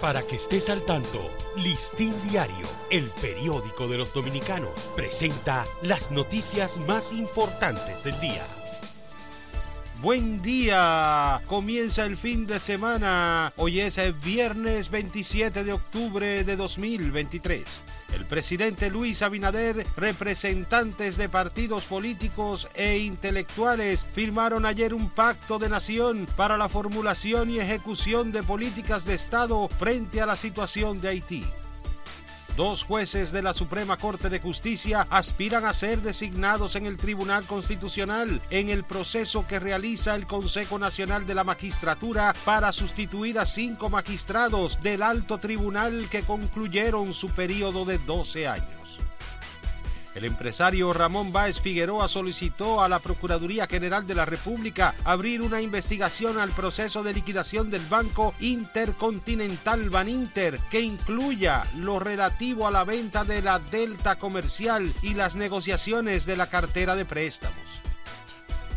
Para que estés al tanto, Listín Diario, el periódico de los dominicanos, presenta las noticias más importantes del día. Buen día, comienza el fin de semana. Hoy es el viernes 27 de octubre de 2023. El presidente Luis Abinader, representantes de partidos políticos e intelectuales firmaron ayer un pacto de nación para la formulación y ejecución de políticas de Estado frente a la situación de Haití. Dos jueces de la Suprema Corte de Justicia aspiran a ser designados en el Tribunal Constitucional en el proceso que realiza el Consejo Nacional de la Magistratura para sustituir a cinco magistrados del alto tribunal que concluyeron su periodo de 12 años. El empresario Ramón Báez Figueroa solicitó a la Procuraduría General de la República abrir una investigación al proceso de liquidación del Banco Intercontinental Baninter que incluya lo relativo a la venta de la Delta Comercial y las negociaciones de la cartera de préstamos.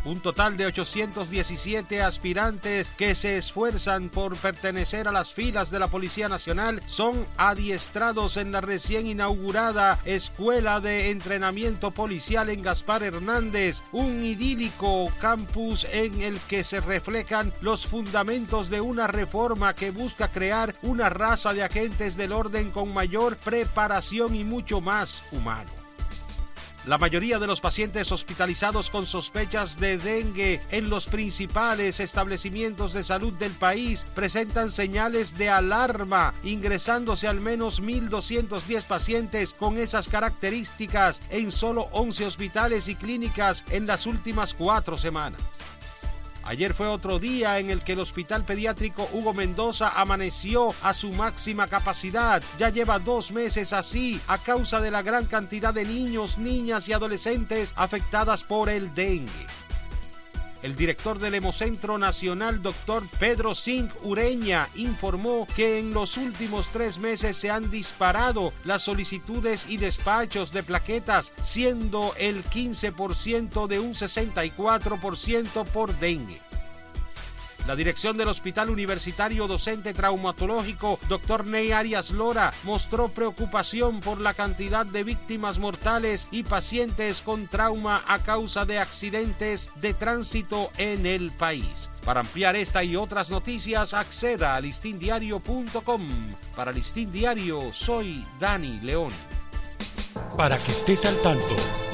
Un total de 817 aspirantes que se esfuerzan por pertenecer a las filas de la Policía Nacional son adiestrados en la recién inaugurada Escuela de Entrenamiento Policial en Gaspar Hernández, un idílico campus en el que se reflejan los fundamentos de una reforma que busca crear una raza de agentes del orden con mayor preparación y mucho más humano. La mayoría de los pacientes hospitalizados con sospechas de dengue en los principales establecimientos de salud del país presentan señales de alarma, ingresándose al menos 1.210 pacientes con esas características en solo 11 hospitales y clínicas en las últimas cuatro semanas. Ayer fue otro día en el que el Hospital Pediátrico Hugo Mendoza amaneció a su máxima capacidad. Ya lleva dos meses así a causa de la gran cantidad de niños, niñas y adolescentes afectadas por el dengue. El director del Hemocentro Nacional, doctor Pedro Singh Ureña, informó que en los últimos tres meses se han disparado las solicitudes y despachos de plaquetas, siendo el 15% de un 64% por dengue. La dirección del Hospital Universitario Docente Traumatológico, Dr. Ney Arias Lora, mostró preocupación por la cantidad de víctimas mortales y pacientes con trauma a causa de accidentes de tránsito en el país. Para ampliar esta y otras noticias, acceda a listindiario.com. Para Listín Diario, soy Dani León. Para que estés al tanto,